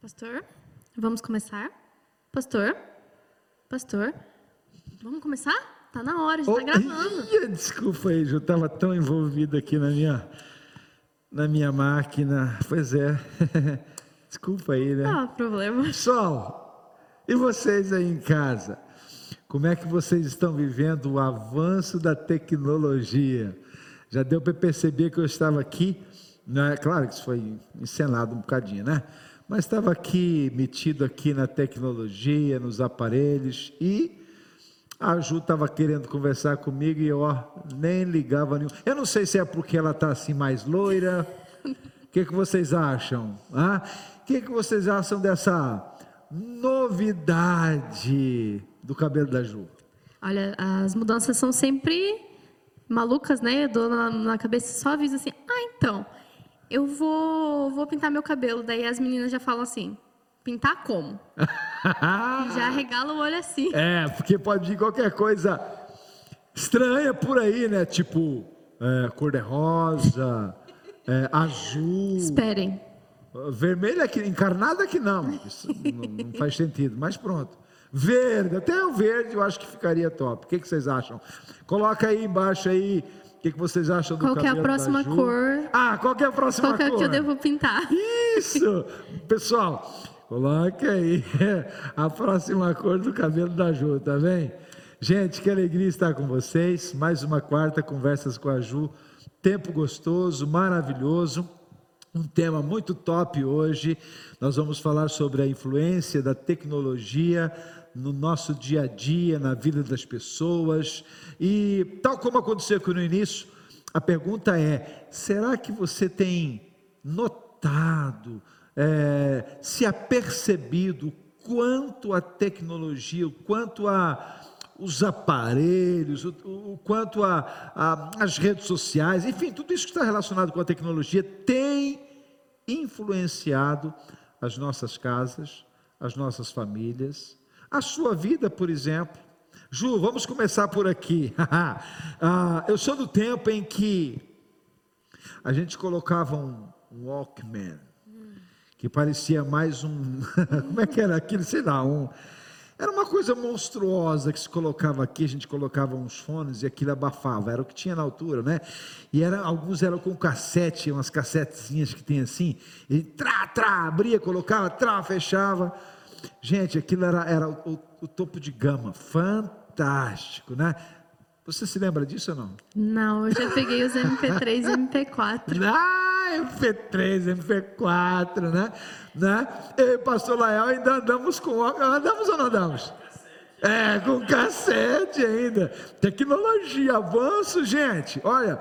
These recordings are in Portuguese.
Pastor, vamos começar? Pastor? Pastor? Vamos começar? Tá na hora, já tá gravando. Ih, desculpa aí, eu estava tão envolvido aqui na minha, na minha máquina. Pois é. Desculpa aí, né? Ah, problema. Pessoal, e vocês aí em casa? Como é que vocês estão vivendo o avanço da tecnologia? Já deu para perceber que eu estava aqui, né? claro que isso foi encenado um bocadinho, né? Mas estava aqui, metido aqui na tecnologia, nos aparelhos, e a Ju estava querendo conversar comigo e eu ó, nem ligava nenhum. Eu não sei se é porque ela está assim mais loira. O que, que vocês acham? Ah? O que, que vocês acham dessa novidade do cabelo da Ju? Olha, as mudanças são sempre malucas, né? Eu dou na, na cabeça só aviso assim, ah, então, eu vou, vou pintar meu cabelo. Daí as meninas já falam assim, pintar como? já regala o olho assim. É, porque pode vir qualquer coisa estranha por aí, né? Tipo, é, cor-de-rosa, é, azul. Esperem. Vermelho aqui, encarnado aqui não. Isso não, não faz sentido, mas pronto. Verde, até o verde eu acho que ficaria top. O que, que vocês acham? Coloca aí embaixo aí o que, que vocês acham do Qual que é a cabelo próxima cor? Ah, qual é a próxima Qual que é cor? que eu devo pintar? Isso! Pessoal, coloque aí a próxima cor do cabelo da Ju, tá bem? Gente, que alegria estar com vocês. Mais uma quarta conversas com a Ju. Tempo gostoso, maravilhoso. Um tema muito top hoje. Nós vamos falar sobre a influência da tecnologia no nosso dia a dia, na vida das pessoas. E tal como aconteceu aqui no início, a pergunta é: será que você tem notado, é, se apercebido quanto a tecnologia, o quanto a os aparelhos, o, o quanto a, a, as redes sociais, enfim, tudo isso que está relacionado com a tecnologia tem influenciado as nossas casas, as nossas famílias, a sua vida, por exemplo. Ju, vamos começar por aqui. ah, eu sou do tempo em que a gente colocava um Walkman, que parecia mais um. como é que era aquilo? Sei lá, um. Era uma coisa monstruosa que se colocava aqui, a gente colocava uns fones e aquilo abafava, era o que tinha na altura, né? E era, alguns eram com cassete, umas cassetezinhas que tem assim, e trá, trá, abria, colocava, trá, fechava. Gente, aquilo era, era o, o topo de gama, fantástico, né? Você se lembra disso ou não? Não, eu já peguei os MP3 e MP4. Ah, MP3, MP4, né? né? Eu e pastor Lael ainda andamos com. Andamos ou não andamos? É, com cassete ainda. Tecnologia, avanço, gente. Olha.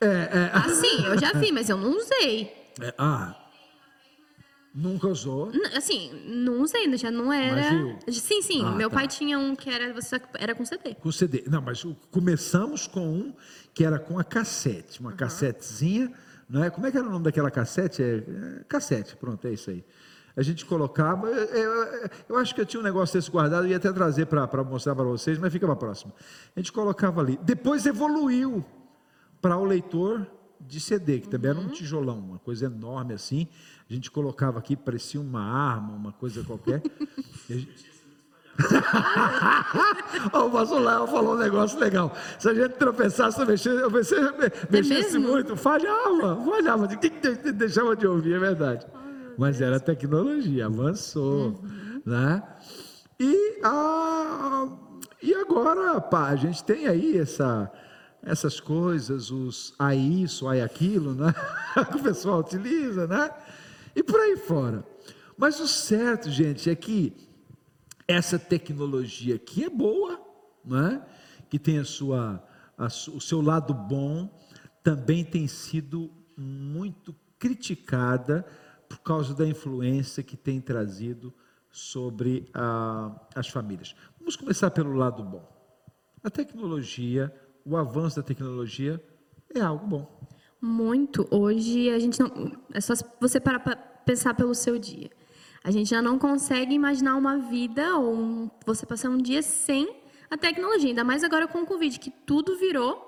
É, é, Ah, sim, eu já vi, mas eu não usei. é, ah, nunca usou. N- Assim, não usei, já não era. Mas Sim, sim. Ah, meu tá. pai tinha um que era, você- era com CD. Com CD. Não, mas o- começamos com um que era com a cassete, uma cassetezinha, não é? Como é que era o nome daquela cassete? É, é, cassete, pronto, é isso aí. A gente colocava, é, é, eu acho que eu tinha um negócio desse guardado, eu ia até trazer para mostrar para vocês, mas fica para a próxima. A gente colocava ali. Depois evoluiu para o leitor de CD, que também era um tijolão, uma coisa enorme assim. A gente colocava aqui, parecia uma arma, uma coisa qualquer. Gente- o pastor Léo falou um negócio legal. Se a gente tropeçasse, mexesse, eu mexesse, mexesse mesmo? muito, falhava, falhava, de- de- de- deixava de ouvir, é verdade. Mas era tecnologia, avançou, né? E, a, e agora, pá, a gente tem aí essa, essas coisas, os a isso, a aquilo, né? que o pessoal utiliza, né? E por aí fora. Mas o certo, gente, é que essa tecnologia aqui é boa, não é? que tem a sua, a o seu lado bom, também tem sido muito criticada por causa da influência que tem trazido sobre ah, as famílias. Vamos começar pelo lado bom. A tecnologia, o avanço da tecnologia é algo bom. Muito. Hoje a gente não. É só você parar para pensar pelo seu dia. A gente já não consegue imaginar uma vida ou um- você passar um dia sem a tecnologia. Ainda mais agora com o Covid, que tudo virou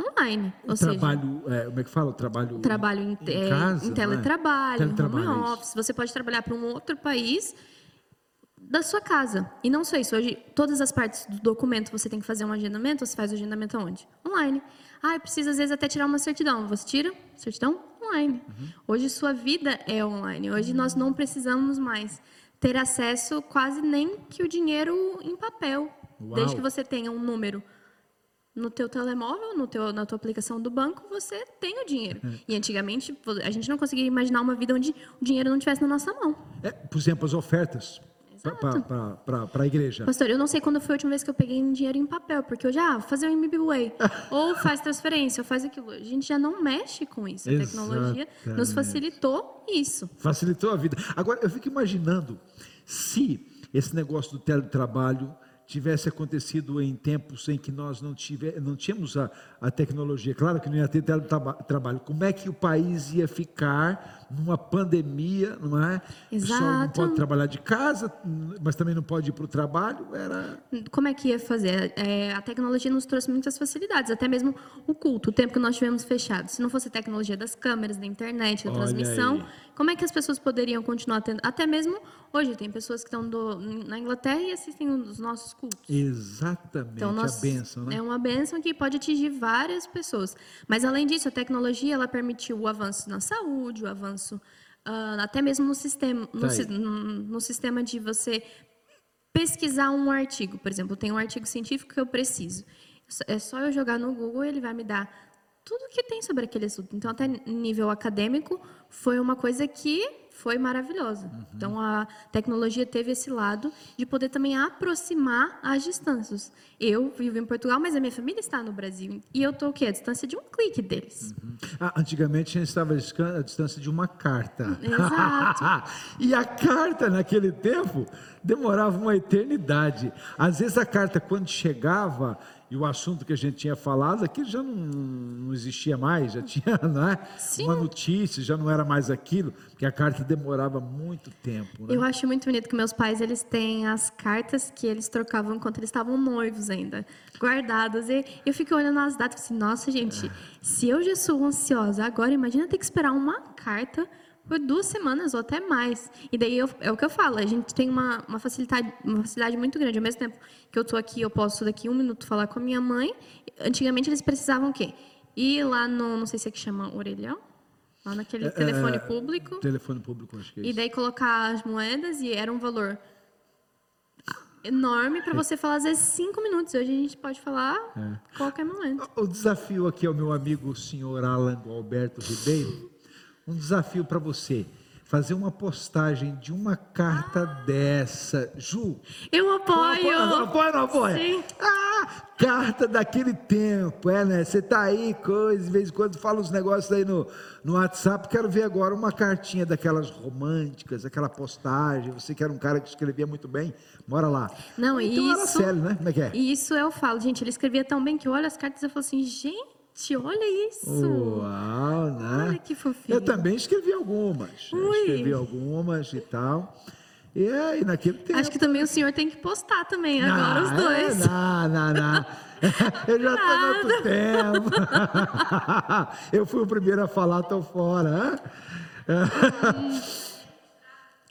online. O Ou seja, trabalho, é, como é que fala? O trabalho, trabalho em, em casa, em não é? teletrabalho, Teletrabalho, home isso. office. Você pode trabalhar para um outro país da sua casa. E não só isso, hoje todas as partes do documento você tem que fazer um agendamento, você faz o agendamento aonde? Online. Ah, precisa às vezes até tirar uma certidão. Você tira certidão online. Uhum. Hoje sua vida é online. Hoje nós não precisamos mais ter acesso quase nem que o dinheiro em papel, Uau. desde que você tenha um número no teu telemóvel, no teu, na tua aplicação do banco, você tem o dinheiro. Uhum. E antigamente a gente não conseguia imaginar uma vida onde o dinheiro não estivesse na nossa mão. É, por exemplo, as ofertas para a igreja. Pastor, eu não sei quando foi a última vez que eu peguei dinheiro em papel, porque eu já ah, vou fazer um MBWay, ou faz transferência, ou faz aquilo. A gente já não mexe com isso. A tecnologia nos facilitou isso. Facilitou a vida. Agora, eu fico imaginando se esse negócio do teletrabalho tivesse acontecido em tempos em que nós não, tive, não tínhamos a, a tecnologia. Claro que não ia ter teletrabalho. Como é que o país ia ficar numa pandemia, não é? O pessoal não Exato. pode trabalhar de casa, mas também não pode ir para o trabalho. Era... Como é que ia fazer? É, a tecnologia nos trouxe muitas facilidades, até mesmo o culto, o tempo que nós tivemos fechado. Se não fosse a tecnologia das câmeras, da internet, da Olha transmissão, aí. como é que as pessoas poderiam continuar tendo? Até mesmo hoje, tem pessoas que estão do- na Inglaterra e assistem os nossos cultos. Exatamente, Então, nós, a bênção, né? é uma benção que pode atingir várias pessoas. Mas, além disso, a tecnologia ela permitiu o avanço na saúde, o avanço ah, até mesmo no sistema, no, Tá si- aí. no- no sistema de você pesquisar um artigo. Por exemplo, tem um artigo científico que eu preciso. É só eu jogar no Google e ele vai me dar tudo que tem sobre aquele assunto. Então, até nível acadêmico, foi uma coisa que foi maravilhosa. Uhum. Então, a tecnologia teve esse lado de poder também aproximar as distâncias. Eu vivo em Portugal, mas a minha família está no Brasil. E eu estou o quê? A distância de um clique deles. Ah, antigamente a gente estava a distância de uma carta. Exato. e a carta naquele tempo demorava uma eternidade. Às vezes a carta, quando chegava, e o assunto que a gente tinha falado, aquilo já não, não existia mais, já tinha é? Sim. uma notícia, já não era mais aquilo, porque a carta demorava muito tempo. Né? Eu acho muito bonito que meus pais eles têm as cartas que eles trocavam enquanto eles estavam noivos ainda, guardadas. E eu fico olhando as datas e assim, nossa, gente, se eu já sou ansiosa agora, imagina ter que esperar uma carta por duas semanas ou até mais. E daí eu- é o que eu falo, a gente tem uma, uma, facilidade, uma facilidade muito grande. Ao mesmo tempo que eu estou aqui, eu posso daqui um minuto falar com a minha mãe. Antigamente eles precisavam o quê? Ir lá no, não sei se é que chama orelhão, lá naquele telefone é, público. Telefone público, acho que é E isso. daí colocar as moedas e era um valor enorme para você falar às vezes cinco minutos. Hoje a gente pode falar É. qualquer momento. O desafio aqui ao meu amigo o senhor Alan Alberto Ribeiro, um desafio para você. Fazer uma postagem de uma carta dessa. Ju, Eu apoio. Apoia ou não apoia? Sim. Ah, carta daquele tempo, é, né? Você tá aí, coisa, de vez em quando fala uns negócios aí no, no WhatsApp. Quero ver agora uma cartinha daquelas românticas, aquela postagem. Você que era um cara que escrevia muito bem, bora lá. Não, então era isso- sério, né? Como é que é? E isso eu falo, gente, ele escrevia tão bem que eu olho as cartas e eu falo assim, gente, olha isso. Uau, né? Olha que fofinho. Eu também escrevi algumas. Ui. Escrevi algumas e tal. E aí, naquele tempo. Acho que também o senhor tem que postar também agora os Não, dois. é, Não, não, não. Eu já estou há muito tempo. Eu fui o primeiro a falar, estou fora. hã?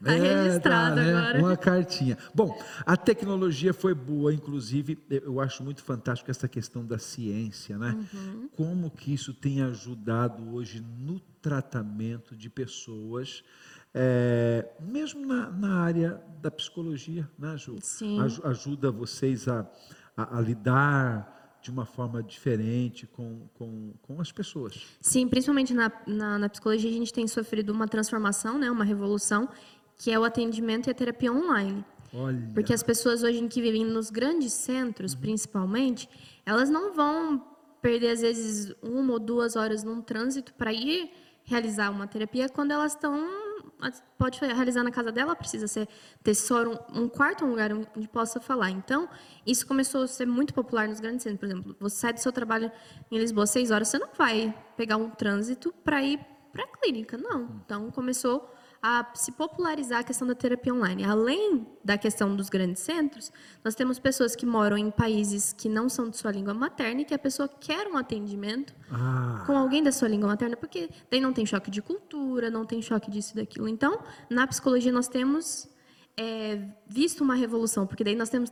Tá registrado agora. É, Uma cartinha. Bom, a tecnologia foi boa, inclusive, eu acho muito fantástico essa questão da ciência, né? Uhum. Como que isso tem ajudado hoje no tratamento de pessoas, é, mesmo na, na área da psicologia, né, Ju? Sim. Aju- ajuda vocês a, a- a lidar de uma forma diferente com, com, com as pessoas. Sim, principalmente na, na, na psicologia, a gente tem sofrido uma transformação, né, uma revolução, que é o atendimento e a terapia online. Olha, Porque as pessoas hoje que vivem nos grandes centros, principalmente, elas não vão perder, às vezes, uma ou duas horas num trânsito para ir realizar uma terapia quando elas estão. Pode realizar na casa dela, precisa ser, ter só um, um quarto, um lugar onde possa falar. Então, isso começou a ser muito popular nos grandes centros. Por exemplo, você sai do seu trabalho em Lisboa às seis horas, você não vai pegar um trânsito para ir para a clínica, não. Então, começou a se popularizar a questão da terapia online. Além da questão dos grandes centros, nós temos pessoas que moram em países que não são de sua língua materna e que a pessoa quer um atendimento Ah, com alguém da sua língua materna, porque daí não tem choque de cultura, não tem choque disso e daquilo. Então, na psicologia nós temos é, visto uma revolução, porque daí nós temos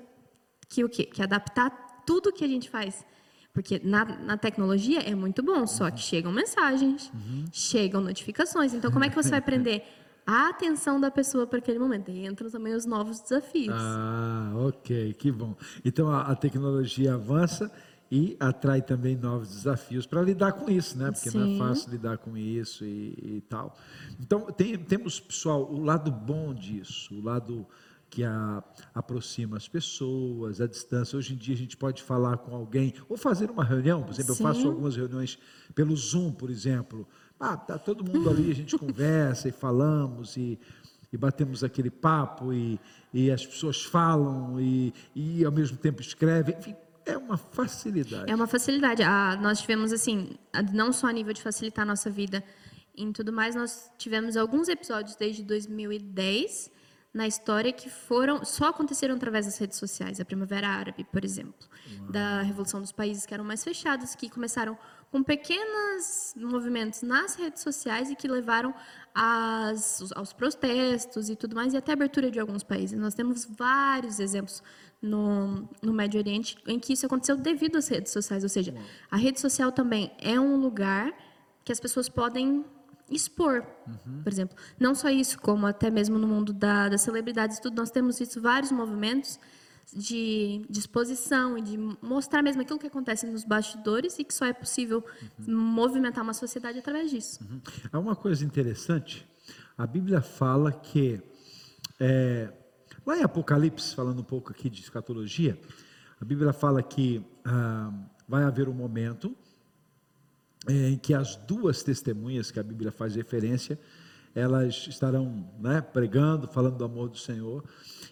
que o quê? Que adaptar tudo que a gente faz. Porque na, na tecnologia é muito bom, só que chegam mensagens, chegam notificações. Então, como é que você vai prender a atenção da pessoa para aquele momento? Aí entram também os novos desafios. ah, ok, que bom. Então a, a tecnologia avança e atrai também novos desafios para lidar com isso, né? Porque não é Sim. fácil lidar com isso e, e tal. Então tem- temos, pessoal, o lado bom disso, o lado que a- aproxima as pessoas, a distância. Hoje em dia a gente pode falar com alguém ou fazer uma reunião, por exemplo, eu faço Sim. algumas reuniões pelo Zoom, por exemplo. Ah, tá todo mundo ali, a gente conversa e falamos e, e batemos aquele papo e, e as pessoas falam e, e ao mesmo tempo escrevem. Enfim, é uma facilidade. É uma facilidade. Ah, nós tivemos, assim, não só a nível de facilitar a nossa vida em tudo mais, nós tivemos alguns episódios desde 2010 na história que foram só aconteceram através das redes sociais. A Primavera Árabe, por exemplo, da Revolução dos Países que eram mais fechados, que começaram com pequenos movimentos nas redes sociais e que levaram às- aos protestos e tudo mais, e até abertura de alguns países. Nós temos vários exemplos no, no Médio Oriente em que isso aconteceu devido às redes sociais. Ou seja, a rede social também é um lugar que as pessoas podem expor, por exemplo. Não só isso, como até mesmo no mundo da, das celebridades, tudo, nós temos visto vários movimentos de disposição e de mostrar mesmo aquilo que acontece nos bastidores e que só é possível movimentar uma sociedade através disso. Há uma coisa interessante. A Bíblia fala que, é, lá em Apocalipse, falando um pouco aqui de escatologia, a Bíblia fala que ah, vai haver um momento é, em que as duas testemunhas que a Bíblia faz referência, elas estarão né, pregando, falando do amor do Senhor,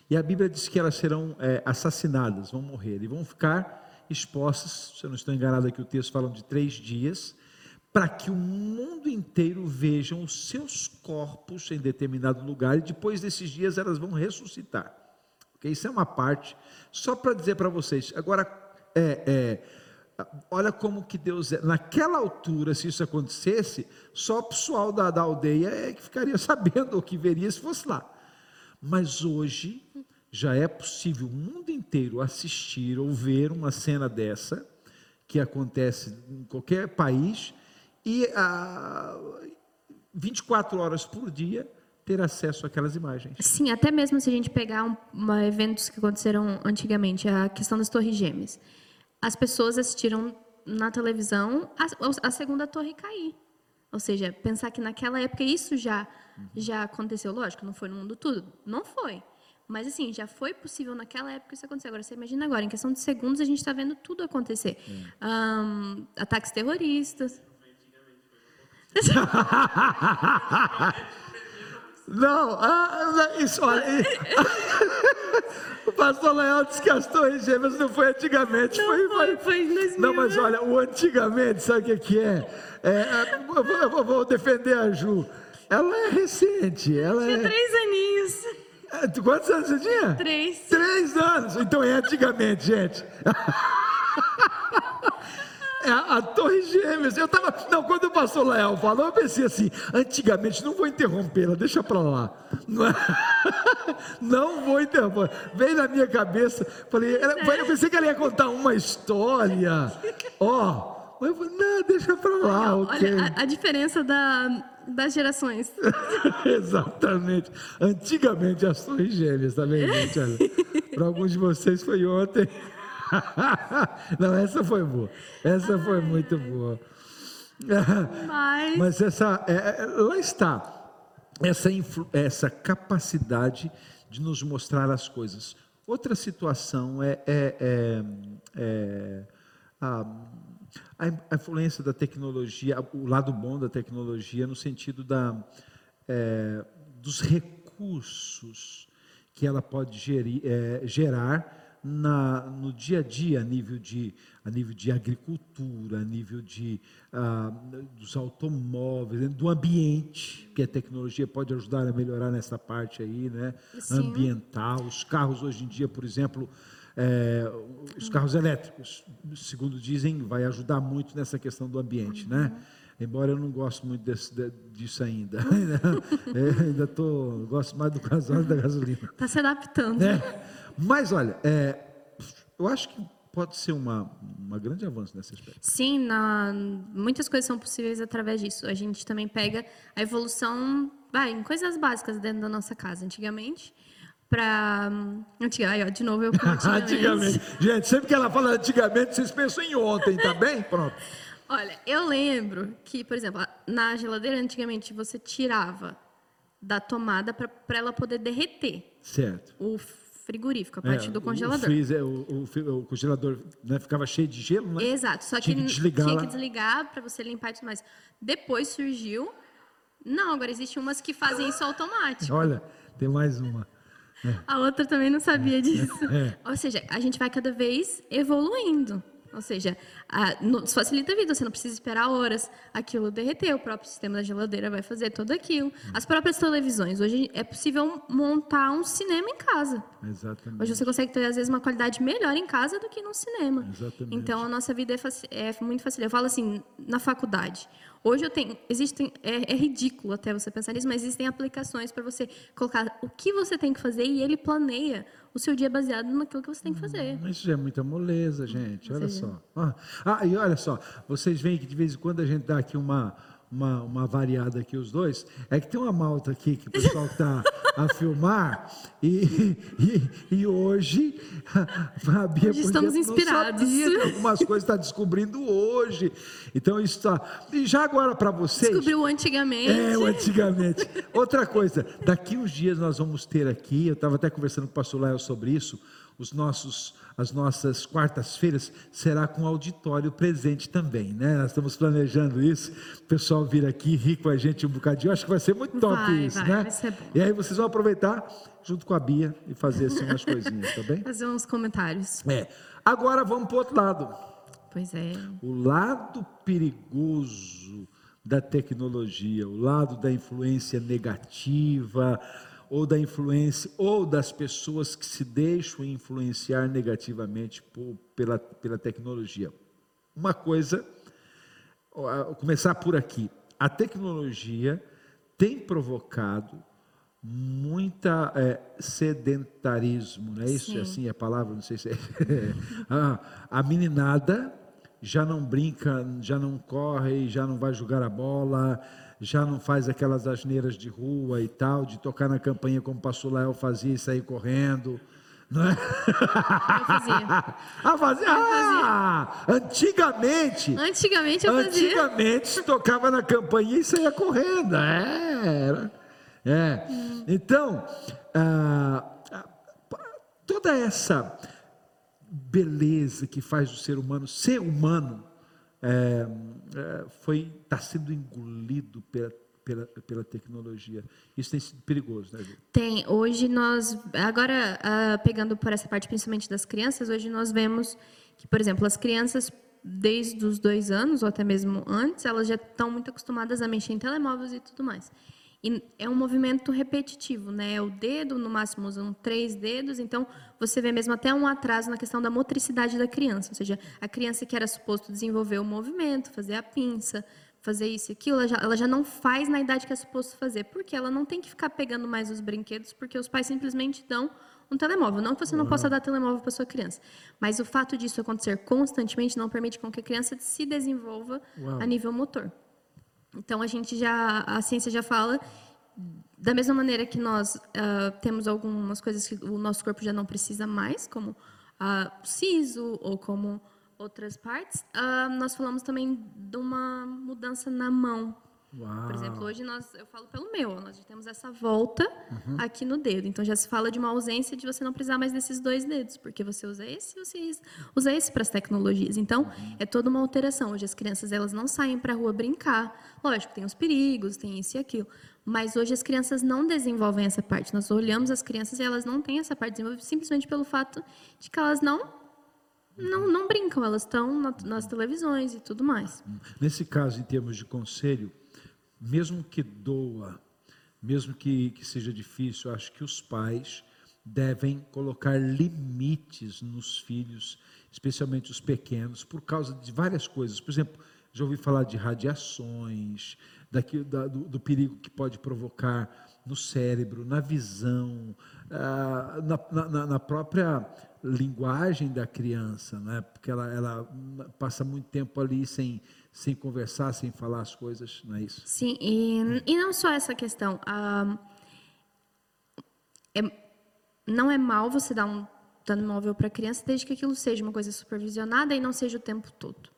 e a Bíblia diz que elas serão é, assassinadas, vão morrer e vão ficar expostas, se eu não estou enganado aqui, o texto fala de três dias, para que o mundo inteiro vejam os seus corpos em determinado lugar, e depois desses dias elas vão ressuscitar. Ok? Isso é uma parte, só para dizer para vocês, agora, é, é, Olha como que Deus é. Naquela altura, se isso acontecesse, só o pessoal da, da aldeia é que ficaria sabendo o que veria se fosse lá. Mas hoje já é possível o mundo inteiro assistir ou ver uma cena dessa, que acontece em qualquer país, e ah, 24 horas por dia ter acesso àquelas imagens. Sim, até mesmo se a gente pegar um, uma, eventos que aconteceram antigamente, a questão das torres gêmeas. As pessoas assistiram na televisão a, a segunda torre cair. Ou seja, pensar que naquela época isso já, já aconteceu. Lógico, não foi no mundo todo. Não foi. Mas, assim, já foi possível naquela época isso acontecer. Agora, você imagina agora, em questão de segundos, a gente está vendo tudo acontecer. Ahn, ataques terroristas. Não, ah, isso, olha. o pastor Leão disse que as torres gêmeas não foi antigamente. Não foi, foi, foi em 2000, Não, mas né? olha, o antigamente, sabe o que, que é? É, é, eu, vou, eu vou- defender a Ju. Ela é recente. Ela Tinha é, três aninhos. é, Quantos anos você tinha? Três. Três anos. Então é antigamente, gente. É a, a Torre Gêmeas. Eu tava. Não, quando o pastor Leal falou, eu pensei assim: antigamente, não vou interrompê-la, deixa pra lá. Não, é- não vou interromper. Veio na minha cabeça, falei, ela- eu pensei que ela ia contar uma história. Ó, mas eu falei, não, deixa pra lá, ok. Olha a, a diferença da, das gerações. Exatamente. Antigamente as torres gêmeas, tá vendo, gente? Olha, para alguns de vocês foi ontem. Não, essa foi boa. Essa foi muito boa. Mas, Mas essa, é, é, lá está, essa, influ- essa capacidade de nos mostrar as coisas. Outra situação é, é- é- é a, a- influência da tecnologia, o lado bom da tecnologia no sentido da, é, dos recursos que ela pode gerir- gerar na, no dia a dia, a nível de, a nível de agricultura, a nível de, ah, dos automóveis, né, do ambiente, que a tecnologia pode ajudar a melhorar nessa parte aí, né? Sim. ambiental. Os carros hoje em dia, por exemplo, é, os carros elétricos, segundo dizem, vai ajudar muito nessa questão do ambiente, né? Embora eu não goste muito desse, de- disso ainda. É, ainda tô, gosto mais do gasóleo da gasolina. Está se adaptando. né? Mas olha, é, eu acho que pode ser uma, uma grande avanço nesse aspecto. Sim, na- muitas coisas são possíveis através disso. A gente também pega a evolução vai, em coisas básicas dentro da nossa casa. Antigamente, para. Antiga, aí, ó, de novo eu antigamente. Antigamente. Gente, sempre que ela fala antigamente, vocês pensam em ontem, tá bem? Pronto. Olha, eu lembro que, por exemplo, na geladeira antigamente você tirava da tomada para ela poder derreter Certo. o frigorífico, a parte É, do o- congelador. O, freezer, o, o fri- o congelador né, ficava cheio de gelo, né? Exato, só que Tinha que desligar tinha que desligar para você limpar e tudo mais. Depois surgiu. Não, agora existem umas que fazem isso automático. Olha, tem mais uma. A outra também não sabia disso. É. Ou seja, a gente vai cada vez evoluindo. Ou seja, a, no, facilita a vida, você não precisa esperar horas aquilo derreter, o próprio sistema da geladeira vai fazer tudo aquilo. As próprias televisões, hoje é possível montar um cinema em casa. Exatamente. Hoje você consegue ter, às vezes, uma qualidade melhor em casa do que no cinema. Exatamente. Então, a nossa vida é, faci- é muito fácil. Eu falo assim, na faculdade. Hoje eu tenho, existem, é, é ridículo até você pensar nisso, mas existem aplicações para você colocar o que você tem que fazer e ele planeia o seu dia baseado naquilo que você tem que fazer. Mas Isso já é muita moleza, gente. Olha seja- só. Ah, ah, e olha só, vocês veem que de vez em quando a gente dá aqui uma, uma, uma variada aqui, os dois. É que tem uma malta aqui que o pessoal está a filmar. E, e, e hoje a Bia, Hoje por estamos inspirados. Algumas coisas está descobrindo hoje. Então isso está. E já agora para vocês. Descobriu antigamente. É, o antigamente. Outra coisa, daqui uns dias nós vamos ter aqui, eu estava até conversando com o pastor Léo sobre isso, os nossos, as nossas quartas-feiras será com auditório presente também, né? Nós estamos planejando isso, o pessoal vir aqui rir com a gente um bocadinho, acho que vai ser muito top Vai, isso, vai, né? vai ser bom. E aí vocês vão aproveitar junto com a Bia e fazer assim umas coisinhas, tá bem? Fazer uns comentários. É. Agora vamos para o outro lado. Pois é. O lado perigoso da tecnologia, o lado da influência negativa, ou da influência, ou das pessoas que se deixam influenciar negativamente por- pela, pela tecnologia. Uma coisa, começar por aqui. A tecnologia tem provocado muita é, sedentarismo, não é isso? Sim. Assim é a palavra, não sei se é. a, a meninada já não brinca, já não corre, já não vai jogar a bola, já não faz aquelas asneiras de rua e tal, de tocar na campanha como o pastor Lael fazia e sair correndo. Não é? Eu fazia. Ah, fazia? Ah, antigamente. Antigamente eu fazia. Antigamente se tocava na campainha e saía correndo. É, era. É. Então, ah, ah, toda essa beleza que faz o ser humano ser humano é, é, foi está sendo engolido pela, pela, pela tecnologia. Isso tem sido perigoso, né, Ju? Tem. Hoje nós, agora ah, pegando por essa parte principalmente das crianças, hoje nós vemos que, por exemplo, as crianças desde os dois anos ou até mesmo antes, elas já estão muito acostumadas a mexer em telemóveis e tudo mais. E é um movimento repetitivo, né? O dedo, no máximo, usam três dedos, então você vê mesmo até um atraso na questão da motricidade da criança. Ou seja, a criança que era suposto desenvolver o movimento, fazer a pinça, fazer isso e aquilo, ela já, ela já não faz na idade que é suposto fazer, porque ela não tem que ficar pegando mais os brinquedos, porque os pais simplesmente dão um telemóvel. Não que você não possa dar telemóvel para sua criança, mas o fato disso acontecer constantemente não permite com que a criança se desenvolva Uau. a nível motor. Então a gente já, a ciência já fala da mesma maneira que nós ah, temos algumas coisas que o nosso corpo já não precisa mais, como o siso ou como outras partes, ah, nós falamos também de uma mudança na mão. Uau. Por exemplo, hoje nós, eu falo pelo meu, nós já temos essa volta aqui no dedo. Então já se fala de uma ausência de você não precisar mais desses dois dedos, porque você usa esse e você usa esse para as tecnologias. Então é toda uma alteração. Hoje as crianças elas não saem para a rua brincar. Lógico, tem os perigos, tem isso e aquilo. Mas hoje as crianças não desenvolvem essa parte. Nós olhamos as crianças e elas não têm essa parte desenvolvida simplesmente pelo fato de que elas não não, não brincam, elas estão na, nas televisões e tudo mais. Nesse caso, em termos de conselho, mesmo que doa, mesmo que, que seja difícil, acho que os pais devem colocar limites nos filhos, especialmente os pequenos, por causa de várias coisas. Por exemplo, já ouvi falar de radiações, daqui, da, do, do, perigo que pode provocar no cérebro, na visão, ah, na, na, na, própria linguagem da criança, né? porque ela, ela passa muito tempo ali sem, sem conversar, sem falar as coisas, não é isso? Sim, e, e não só essa questão. Ah, é, não é mal você dar um móvel para a criança, desde que aquilo seja uma coisa supervisionada e não seja o tempo todo.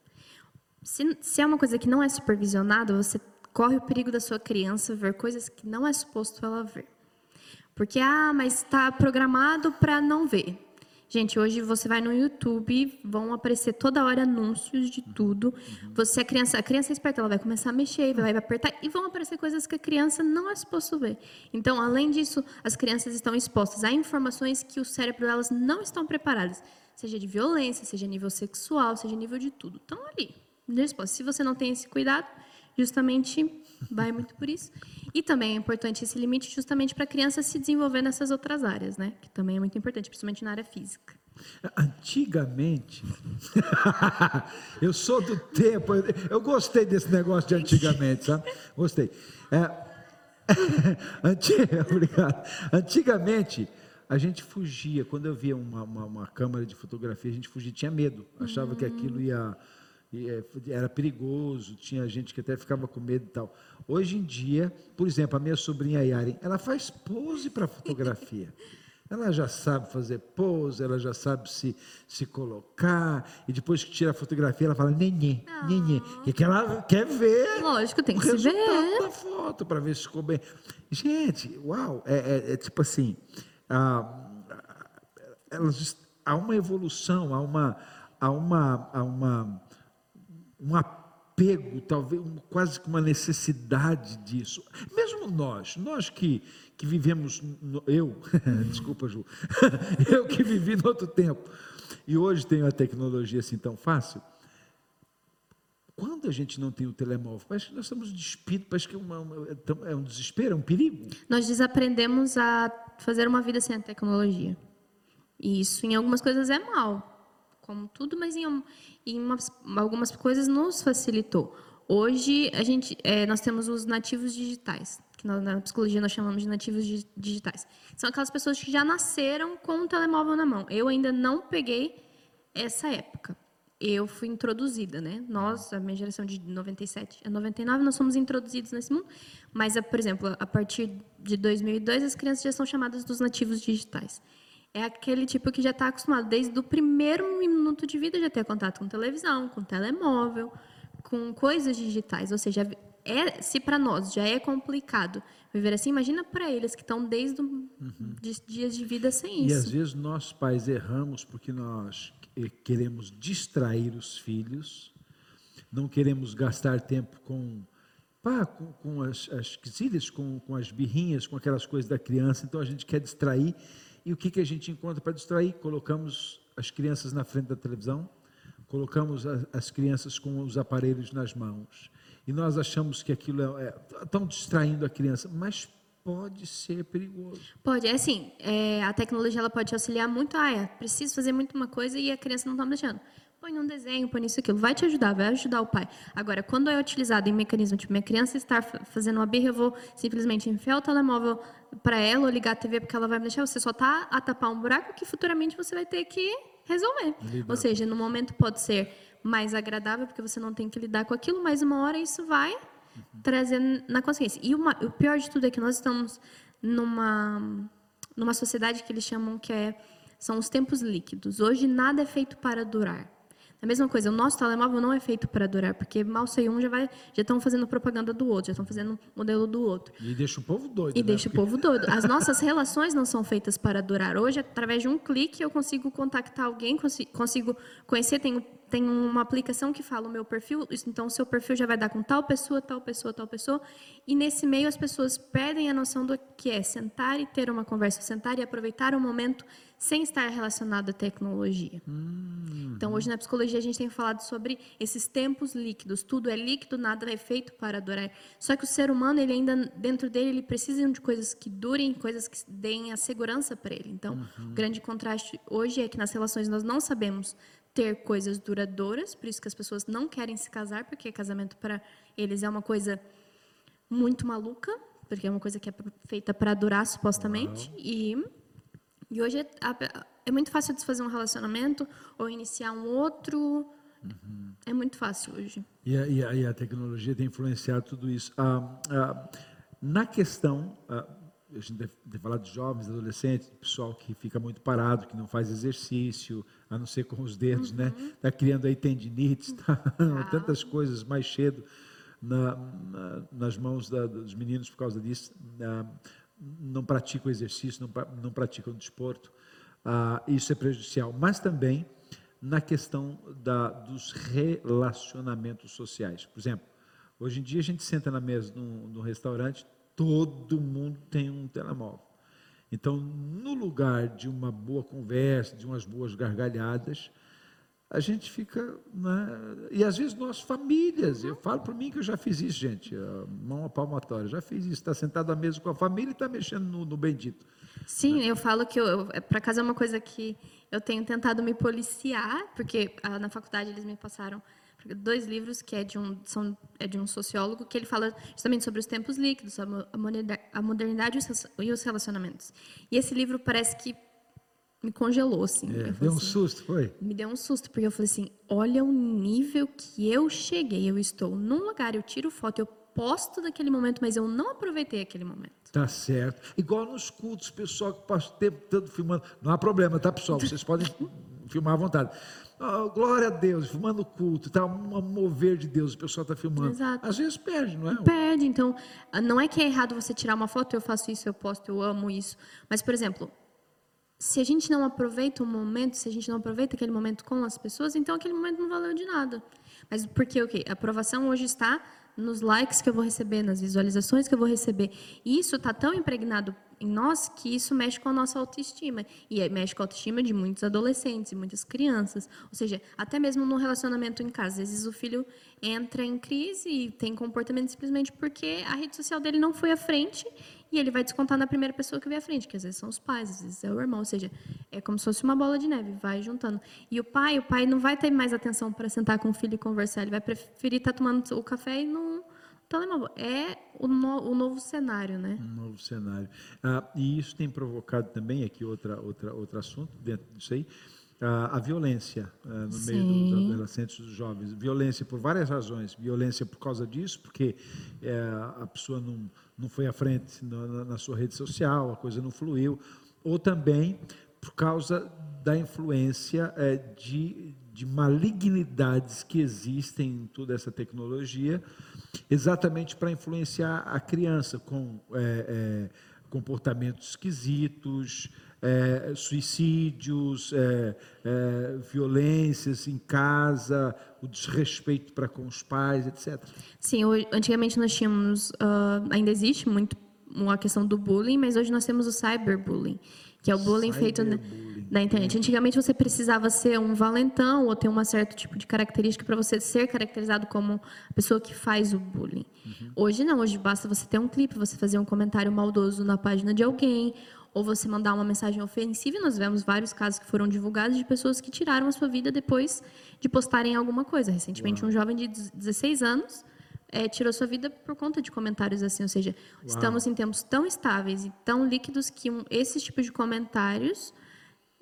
Se, se é uma coisa que não é supervisionada, você corre o perigo da sua criança ver coisas que não é suposto ela ver. Porque, ah, mas está programado para não ver. Gente, hoje você vai no YouTube, vão aparecer toda hora anúncios de tudo. Você, a criança, a criança é esperta, ela vai começar a mexer, vai apertar e vão aparecer coisas que a criança não é suposto ver. Então, além disso, as crianças estão expostas a informações que o cérebro delas não estão preparadas, seja de violência, seja nível sexual, seja nível de tudo. Estão ali, expostas. Se você não tem esse cuidado, justamente vai muito por isso. E também é importante esse limite justamente para a criança se desenvolver nessas outras áreas, né? Que também é muito importante, principalmente na área física. Antigamente, eu sou do tempo, eu gostei desse negócio de antigamente, sabe? Gostei. É, obrigado. Antigamente, a gente fugia, quando eu via uma, uma, uma, câmera de fotografia, a gente fugia, tinha medo, achava uhum. que aquilo ia era perigoso, tinha gente que até ficava com medo e tal. Hoje em dia, por exemplo, a minha sobrinha Yaren, ela faz pose para fotografia. Ela já sabe fazer pose, ela já sabe se, se colocar, e depois que tira a fotografia, ela fala nenê, oh. nenê, que ela quer ver. Lógico, tem que se ver. da foto para ver se ficou bem. Gente, uau, é, é, é tipo assim, ah, elas, há uma evolução, há uma, há uma, há uma um apego, talvez quase que uma necessidade disso. Mesmo nós, nós que, que vivemos, no, eu, desculpa Ju, eu que vivi no outro tempo, e hoje tenho a tecnologia assim tão fácil, quando a gente não tem o telemóvel, parece que nós estamos despidos, parece que é, uma, uma, é um desespero, é um perigo. Nós desaprendemos a fazer uma vida sem a tecnologia. E isso em algumas coisas é mal como tudo, mas em, em umas, algumas coisas nos facilitou. Hoje a gente, é, nós temos os nativos digitais, que na, psicologia nós chamamos de nativos digitais. São aquelas pessoas que já nasceram com o telemóvel na mão. Eu ainda não peguei essa época. Eu fui introduzida, né? Nós, a minha geração de 97 a 99, nós fomos introduzidos nesse mundo. Mas, por exemplo, a partir de 2002, as crianças já são chamadas dos nativos digitais é aquele tipo que já está acostumado desde o primeiro minuto de vida já ter contato com televisão, com telemóvel, com coisas digitais. Ou seja, é, se para nós já é complicado viver assim, imagina para eles que estão desde uhum. dias de vida sem isso. E às vezes nós pais erramos porque nós queremos distrair os filhos, não queremos gastar tempo com pá, com, com as, as quesilhas, com, com as birrinhas, com aquelas coisas da criança, então a gente quer distrair e o que, que a gente encontra para distrair? Colocamos as crianças na frente da televisão, colocamos a, as crianças com os aparelhos nas mãos. E nós achamos que aquilo é, é estão distraindo a criança, mas pode ser perigoso. Pode, é assim, é, a tecnologia ela pode auxiliar muito. Ah, é, preciso fazer muito uma coisa e a criança não está me deixando põe num desenho, põe nisso aquilo, vai te ajudar, vai ajudar o pai. Agora, quando é utilizado em mecanismo, tipo, minha criança está fazendo uma birra, eu vou simplesmente enfiar o telemóvel para ela ou ligar a TV porque ela vai me deixar, você só está a tapar um buraco que futuramente você vai ter que resolver. Lidar. Ou seja, no momento pode ser mais agradável porque você não tem que lidar com aquilo, mas uma hora isso vai uhum. trazer na consciência. E uma, o pior de tudo é que nós estamos numa numa sociedade que eles chamam que é são os tempos líquidos. Hoje nada é feito para durar. A mesma coisa, o nosso telemóvel não é feito para durar, porque mal sei um já vai, já estão fazendo propaganda do outro, já estão fazendo modelo do outro. E deixa o povo doido. E né? deixa porque... o povo doido. As nossas relações não são feitas para durar. Hoje, através de um clique, eu consigo contactar alguém, consigo conhecer, tenho tem uma aplicação que fala o meu perfil, então o seu perfil já vai dar com tal pessoa, tal pessoa, tal pessoa. E nesse meio as pessoas perdem a noção do que é sentar e ter uma conversa, sentar e aproveitar o momento sem estar relacionado à tecnologia. Então hoje na psicologia a gente tem falado sobre esses tempos líquidos. Tudo é líquido, nada é feito para durar. Só que o ser humano, ele ainda dentro dele, ele precisa de coisas que durem, coisas que deem a segurança para ele. Então, o grande contraste hoje é que nas relações nós não sabemos ter coisas duradouras, por isso que as pessoas não querem se casar, porque casamento para eles é uma coisa muito maluca, porque é uma coisa que é feita para durar supostamente e e hoje é, é muito fácil desfazer um relacionamento ou iniciar um outro. É muito fácil hoje. E a, e a- e a tecnologia tem influenciado tudo isso. Ah, ah, na questão, ah, a gente deve, deve falar de jovens, adolescentes, de pessoal que fica muito parado, que não faz exercício, a não ser com os dedos, né? Está criando aí tendinites, tá? tantas coisas mais cedo na- na- nas mãos da- dos meninos por causa disso. Ah, não praticam exercício, não, não praticam desporto. Ah, isso é prejudicial. Mas também na questão da, dos relacionamentos sociais. Por exemplo, hoje em dia a gente senta na mesa num, num restaurante, todo mundo tem um telemóvel. Então, no lugar de uma boa conversa, de umas boas gargalhadas, a gente fica. Né? E às vezes nós, famílias, eu falo para mim que eu já fiz isso, gente, a mão à palmatória, já fiz isso, está sentado à mesa com a família e está mexendo no, no bendito. Sim, eu falo que eu, eu, é, para casa é uma coisa que eu tenho tentado me policiar, porque ah, na faculdade eles me passaram dois livros que é de um são é de um sociólogo que ele fala justamente sobre os tempos líquidos, a, a a modernidade e os relacionamentos. E esse livro parece que me congelou assim. É, deu um assim, susto, foi? me deu um susto, porque eu falei assim: olha o nível que eu cheguei. Eu estou num lugar, eu tiro foto, eu posto daquele momento, mas eu não aproveitei aquele momento. Tá certo. Igual nos cultos, pessoal que passa o tempo todo filmando. Não há problema, tá, pessoal? Vocês podem filmar à vontade. Ah, glória a Deus, filmando o culto, tá um mover de Deus, o pessoal está filmando. Exato. Às vezes perde, não é? Perde, então, ah, não é que é errado você tirar uma foto, eu faço isso, eu posto, eu amo isso. Mas, por exemplo, se a gente não aproveita o momento, se a gente não aproveita aquele momento com as pessoas, então aquele momento não valeu de nada. Mas porque o quê? A aprovação hoje está nos likes que eu vou receber, nas visualizações que eu vou receber. E isso está tão impregnado em nós que isso mexe com a nossa autoestima. E aí mexe com a autoestima de muitos adolescentes e muitas crianças. Ou seja, até mesmo no relacionamento em casa. Às vezes o filho entra em crise e tem comportamento simplesmente porque a rede social dele não foi à frente e ele vai descontar na primeira pessoa que vem à frente, que às vezes são os pais, às vezes é o irmão, ou seja, é como se fosse uma bola de neve, vai juntando. E o pai, o pai não vai ter mais atenção para sentar com o filho e conversar, ele vai preferir estar tomando o café e no telemóvel. É o, no- o novo cenário, né? Um novo cenário. Ah, e isso tem provocado também, aqui outra, outra, outro assunto dentro disso aí, ah, a violência ah, no meio dos Sim. adolescentes e dos jovens. Violência por várias razões. Violência por causa disso, porque eh, a pessoa não, não foi à frente na, na- sua rede social, a coisa não fluiu. Ou também por causa da influência eh, de, de malignidades que existem em toda essa tecnologia, exatamente para influenciar a criança com eh, eh, comportamentos esquisitos, eh, suicídios, eh, eh, violências em casa, o desrespeito para com os pais, etc. Sim, antigamente nós tínhamos, ah, ainda existe muito a questão do bullying, mas hoje nós temos o cyberbullying, que é o bullying feito na, na internet. Antigamente você precisava ser um valentão ou ter um certo tipo de característica para você ser caracterizado como a pessoa que faz o bullying. Hoje não, hoje basta você ter um clipe, você fazer um comentário maldoso na página de alguém, ou você mandar uma mensagem ofensiva. E nós tivemos vários casos que foram divulgados de pessoas que tiraram a sua vida depois de postarem alguma coisa. Recentemente, um jovem de 16 anos eh, tirou sua vida por conta de comentários assim. Ou seja, estamos em tempos tão estáveis e tão líquidos que um, esses tipos de comentários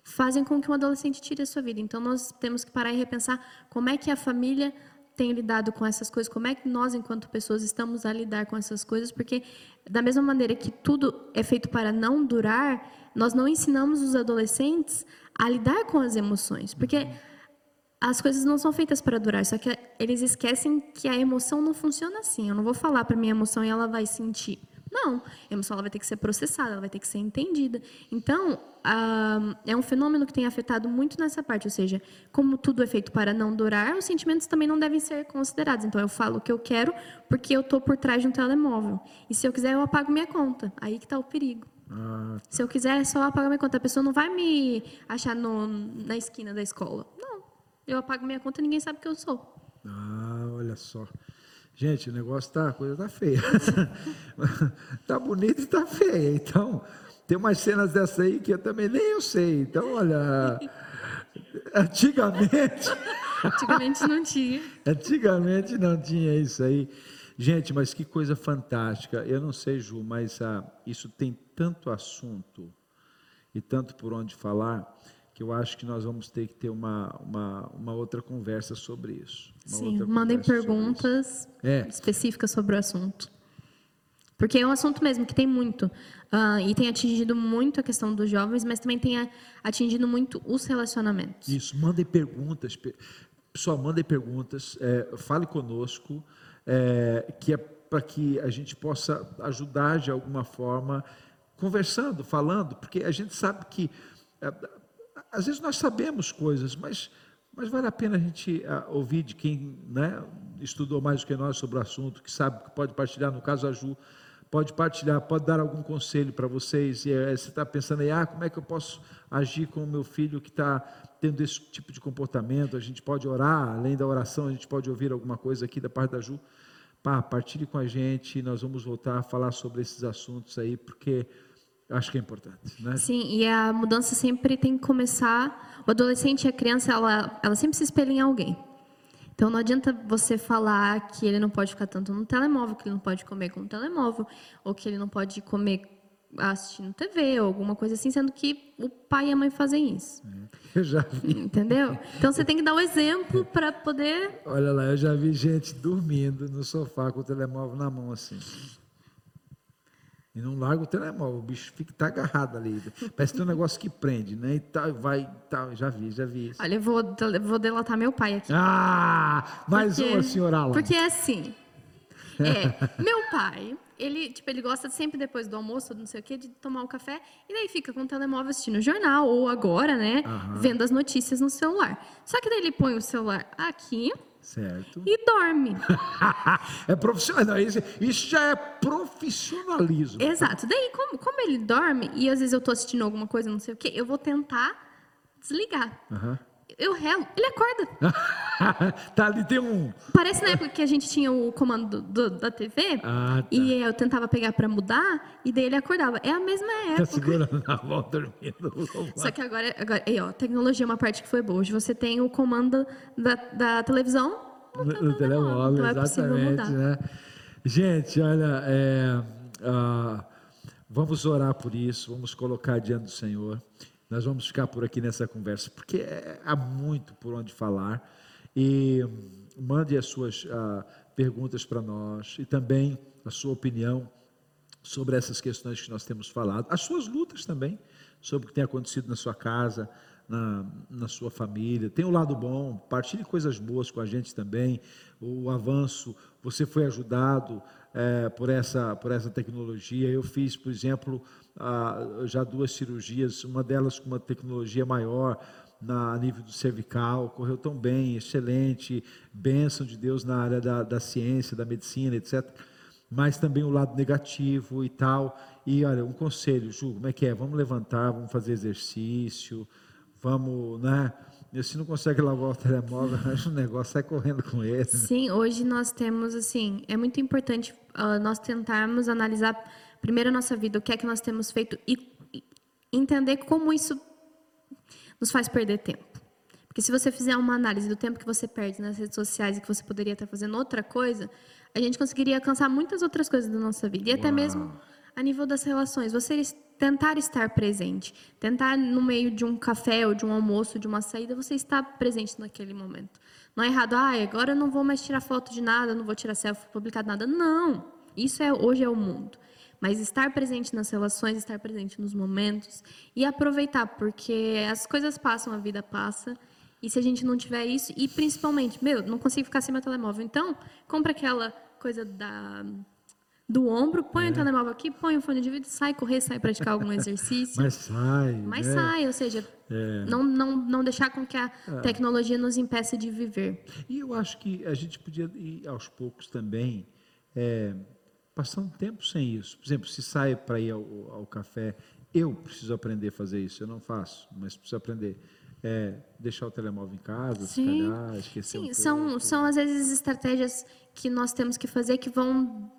fazem com que um adolescente tire a sua vida. Então, nós temos que parar e repensar como é que a família tem lidado com essas coisas, como é que nós, enquanto pessoas, estamos a lidar com essas coisas, porque, da mesma maneira que tudo é feito para não durar, nós não ensinamos os adolescentes a lidar com as emoções, porque as coisas não são feitas para durar, só que eles esquecem que a emoção não funciona assim. Eu não vou falar para minha emoção e ela vai sentir. Não, a emoção ela vai ter que ser processada, ela vai ter que ser entendida. Então, ah, é um fenômeno que tem afetado muito nessa parte, ou seja, como tudo é feito para não durar, os sentimentos também não devem ser considerados. Então, eu falo o que eu quero porque eu estou por trás de um telemóvel. E se eu quiser, eu apago minha conta. Aí que está o perigo. Ah, Se eu quiser, é só apagar minha conta. A pessoa não vai me achar no- na esquina da escola. Não. Eu apago minha conta e ninguém sabe que eu sou. ah, olha só. Gente, o negócio tá, a coisa tá feia. tá bonita e tá feia. Então, tem umas cenas dessa aí que eu também nem eu sei. Então, olha, antigamente, Antigamente não tinha. antigamente não tinha isso aí. Gente, mas que coisa fantástica. Eu não sei, Ju, mas ah, isso tem tanto assunto e tanto por onde falar que eu acho que nós vamos ter que ter uma, uma, uma outra conversa sobre isso. Sim, mandem conversa sobre perguntas É. específicas sobre o assunto. Porque é um assunto mesmo que tem muito. ah, e tem atingido muito a questão dos jovens, mas também tem atingido muito os relacionamentos. Isso, mandem perguntas. pe- Pessoal, mandem perguntas, é, fale conosco, é, que é para que a gente possa ajudar de alguma forma, conversando, falando, porque a gente sabe que, é, às vezes nós sabemos coisas, mas, mas vale a pena a gente ah, ouvir de quem né, estudou mais do que nós sobre o assunto, que sabe que pode partilhar, no caso a Ju, pode partilhar, pode dar algum conselho para vocês. E você está pensando aí, ah, como é que eu posso agir com o meu filho que está tendo esse tipo de comportamento? A gente pode orar, além da oração, a gente pode ouvir alguma coisa aqui da parte da Ju. Pá, partilhe com a gente, nós vamos voltar a falar sobre esses assuntos aí, porque acho que é importante, né? Sim, e a mudança sempre tem que começar. O adolescente e a criança, ela, ela sempre se espelha em alguém. Então não adianta você falar que ele não pode ficar tanto no telemóvel, que ele não pode comer com o telemóvel, ou que ele não pode comer assistindo TV, ou alguma coisa assim, sendo que o pai e a mãe fazem isso. Eu já vi, Entendeu? Então você tem que dar o exemplo para poder. olha lá, eu já vi gente dormindo no sofá com o telemóvel na mão assim. E não larga o telemóvel, o bicho fica tá agarrado ali. Parece que tem um negócio que prende, né? E tá, vai, tá, já vi, já vi isso. Olha, eu vou, vou delatar meu pai aqui. Ah, mais Porque- uma senhora Alan. Porque é assim. É, meu pai, ele, tipo, ele gosta sempre depois do almoço, não sei o quê, de tomar um café, e daí fica com o telemóvel assistindo o jornal, ou agora, né, Aham. vendo as notícias no celular. Só que daí ele põe o celular aqui Certo. e dorme. é profissional. isso, isso já é profissionalismo. Exato. Daí, como, como ele dorme, e às vezes eu tô assistindo alguma coisa, não sei o quê, eu vou tentar desligar. Aham. Eu relo, ele acorda. tá ali, tem um. Parece na época que a gente tinha o comando do- da TV Ah, tá. e eu tentava pegar para mudar e daí ele acordava. É a mesma Tá época. segurando na mão, dormindo. Só que agora, agora aí, ó, tecnologia é uma parte que foi boa. Hoje você tem o comando da, da televisão no, No, teu no telemóvel, é exatamente. mudar. Né? Gente, olha, é, ah, vamos orar por isso, vamos colocar diante do Senhor. Nós vamos ficar por aqui nessa conversa, porque é- há muito por onde falar. E mande as suas ah, perguntas para nós e também a sua opinião sobre essas questões que nós temos falado, as suas lutas também, sobre o que tem acontecido na sua casa, na, na sua família. Tem o lado bom, partilhe coisas boas com a gente também, o avanço, você foi ajudado eh, por, essa, por essa tecnologia. Eu fiz, por exemplo, ah, já duas cirurgias, uma delas com uma tecnologia maior, na a nível do cervical, correu tão bem, excelente, bênção de Deus na área da, da ciência, da medicina, etc mas também o lado negativo e tal. E olha, um conselho, Ju, como é que é? Vamos levantar, vamos fazer exercício, vamos, né? Se não consegue lavar o telemóvel, um negócio, sai correndo com ele. Sim, hoje nós temos, assim, é muito importante ah, nós tentarmos analisar primeiro a nossa vida, o que é que nós temos feito e, entender como isso nos faz perder tempo. Porque se você fizer uma análise do tempo que você perde nas redes sociais e que você poderia estar fazendo outra coisa, a gente conseguiria alcançar muitas outras coisas da nossa vida. E até mesmo a nível das relações. Você tentar estar presente. Tentar, no meio de um café ou de um almoço, de uma saída, você estar presente naquele momento. Não é errado, ah, agora eu não vou mais tirar foto de nada, não vou tirar selfie, publicar nada. Não! Isso é hoje é o mundo. Mas estar presente nas relações, estar presente nos momentos e aproveitar, porque as coisas passam, a vida passa. E se a gente não tiver isso, e principalmente, meu, não consigo ficar sem meu telemóvel. Então, compra aquela coisa da do ombro, põe o telemóvel aqui, põe o fone de vídeo, sai correr, sai praticar algum exercício. Mas sai. Mas né? sai, ou seja, não, não, não deixar com que a tecnologia nos impeça de viver. E eu acho que a gente podia ir aos poucos também, é, passar um tempo sem isso. Por exemplo, se sai para ir ao, ao café, eu preciso aprender a fazer isso. Eu não faço, mas preciso aprender. É, deixar o telemóvel em casa, se Sim, calhar, esquecer um sim são, pouco. são às vezes estratégias que nós temos que fazer que vão,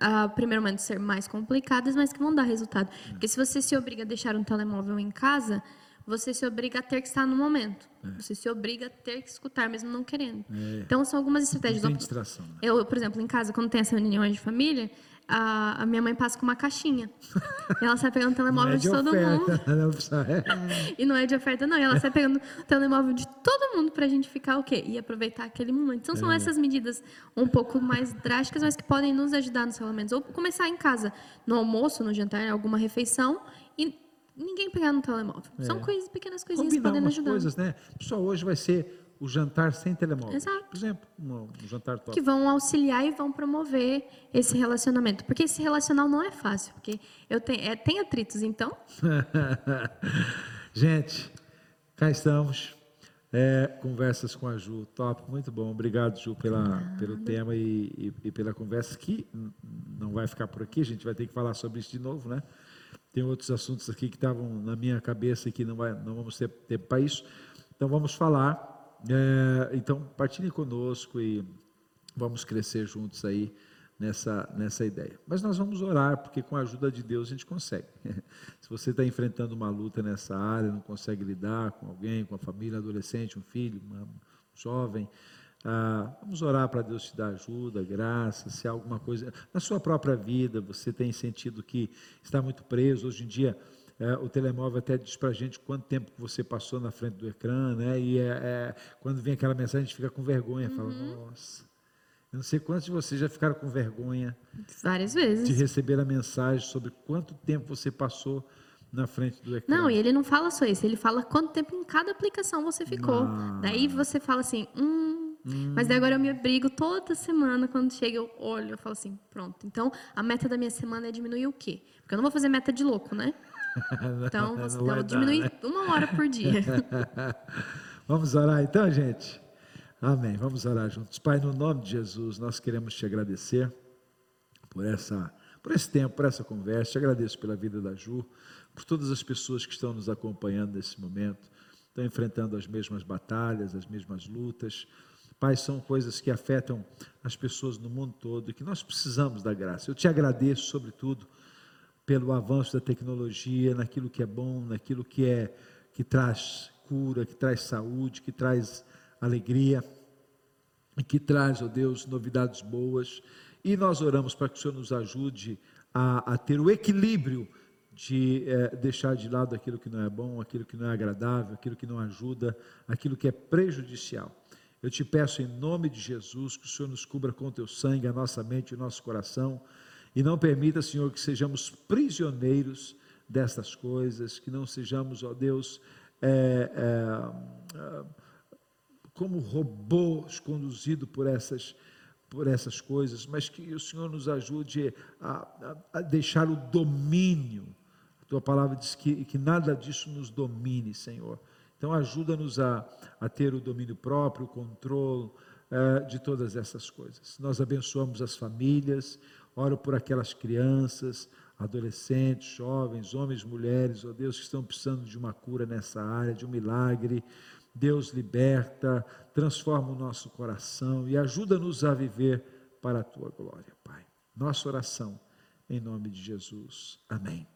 a primeiro momento, ser mais complicadas, mas que vão dar resultado. Porque se você se obriga a deixar um telemóvel em casa, você se obriga a ter que estar no momento. É. Você se obriga a ter que escutar, mesmo não querendo. Então, são algumas Não estratégias. tem distração. Né? Eu, por exemplo, em casa, quando tem essa reuniões de família, a, a minha mãe passa com uma caixinha. e ela sai pegando o telemóvel é de, todo mundo. oferta, não precisa- é. E não é de oferta, não. E ela sai pegando o telemóvel de todo mundo pra gente ficar o quê? E aproveitar aquele momento. Então, são essas medidas um pouco mais drásticas, mas que podem nos ajudar nos relacionamentos. Ou começar em casa, no almoço, no jantar, em alguma refeição, e ninguém pegar no telemóvel. São coisas, pequenas coisinhas que Combinar podem nos umas ajudar. coisas, né? Pessoal, hoje vai ser o jantar sem telemóvel. Exato. Por exemplo, um, um jantar top. que vão auxiliar e vão promover esse relacionamento. Porque esse relacional não é fácil, porque eu tenho, é, tem atritos, então Gente, cá estamos. É, conversas com a Ju, top, muito bom. Obrigado, Ju, pela, pelo tema e, e- e pela conversa, que não vai ficar por aqui, a gente vai ter que falar sobre isso de novo, né? Tem outros assuntos aqui que estavam na minha cabeça e que não, vai, não vamos ter tempo para isso. Então, vamos falar. É, então, partilhem conosco e vamos crescer juntos aí nessa, nessa ideia. Mas nós vamos orar, porque com a ajuda de Deus a gente consegue. Se você está enfrentando uma luta nessa área, não consegue lidar com alguém, com a família, adolescente, um filho, uma- um jovem, ah, vamos orar para Deus te dar ajuda, graça, se há alguma coisa. Na sua própria vida, você tem sentido que está muito preso. Hoje em dia, é, o telemóvel até diz para a gente quanto tempo você passou na frente do ecrã, né? E é, é, quando vem aquela mensagem, a gente fica com vergonha, fala, nossa. Eu não sei quantos de vocês já ficaram com vergonha várias de vezes. receber a mensagem sobre quanto tempo você passou na frente do ecrã. Não, e ele não fala só isso, ele fala quanto tempo em cada aplicação você ficou. Ah. Daí você fala assim, hum, mas daí agora eu me abrigo toda semana, quando chega eu olho, eu falo assim, pronto. Então, a meta da minha semana é diminuir o quê? Porque eu não vou fazer meta de louco, né? Então, Não você- dar, diminuir né? uma hora por dia. Vamos orar então, gente? Amém. Vamos orar juntos. Pai, no nome de Jesus, nós queremos te agradecer por essa por esse tempo, por essa conversa. Te agradeço pela vida da Ju, por todas as pessoas que estão nos acompanhando nesse momento, estão enfrentando as mesmas batalhas, as mesmas lutas. Pai, são coisas que afetam as pessoas no mundo todo e que nós precisamos da graça. Eu te agradeço, sobretudo, pelo avanço da tecnologia, naquilo que é bom, naquilo que é que traz cura, que traz saúde, que traz alegria e que traz, ó Deus, novidades boas. E nós oramos para que o Senhor nos ajude a, a ter o equilíbrio de eh, deixar de lado aquilo que não é bom, aquilo que não é agradável, aquilo que não ajuda, aquilo que é prejudicial. Eu te peço em nome de Jesus que o Senhor nos cubra com teu sangue, a nossa mente e o nosso coração, e não permita, Senhor, que sejamos prisioneiros destas coisas, que não sejamos, ó Deus, eh, eh, ah, como robôs conduzidos por essas por essas coisas, mas que o Senhor nos ajude a, a- a deixar o domínio. A tua palavra diz que, que nada disso nos domine, Senhor. Então ajuda-nos a, a ter o domínio próprio, o controle eh, de todas essas coisas. Nós abençoamos as famílias, oro por aquelas crianças, adolescentes, jovens, homens, mulheres, ó Deus, que estão precisando de uma cura nessa área, de um milagre. Deus liberta, transforma o nosso coração e ajuda-nos a viver para a tua glória, Pai. Nossa oração, em nome de Jesus. Amém.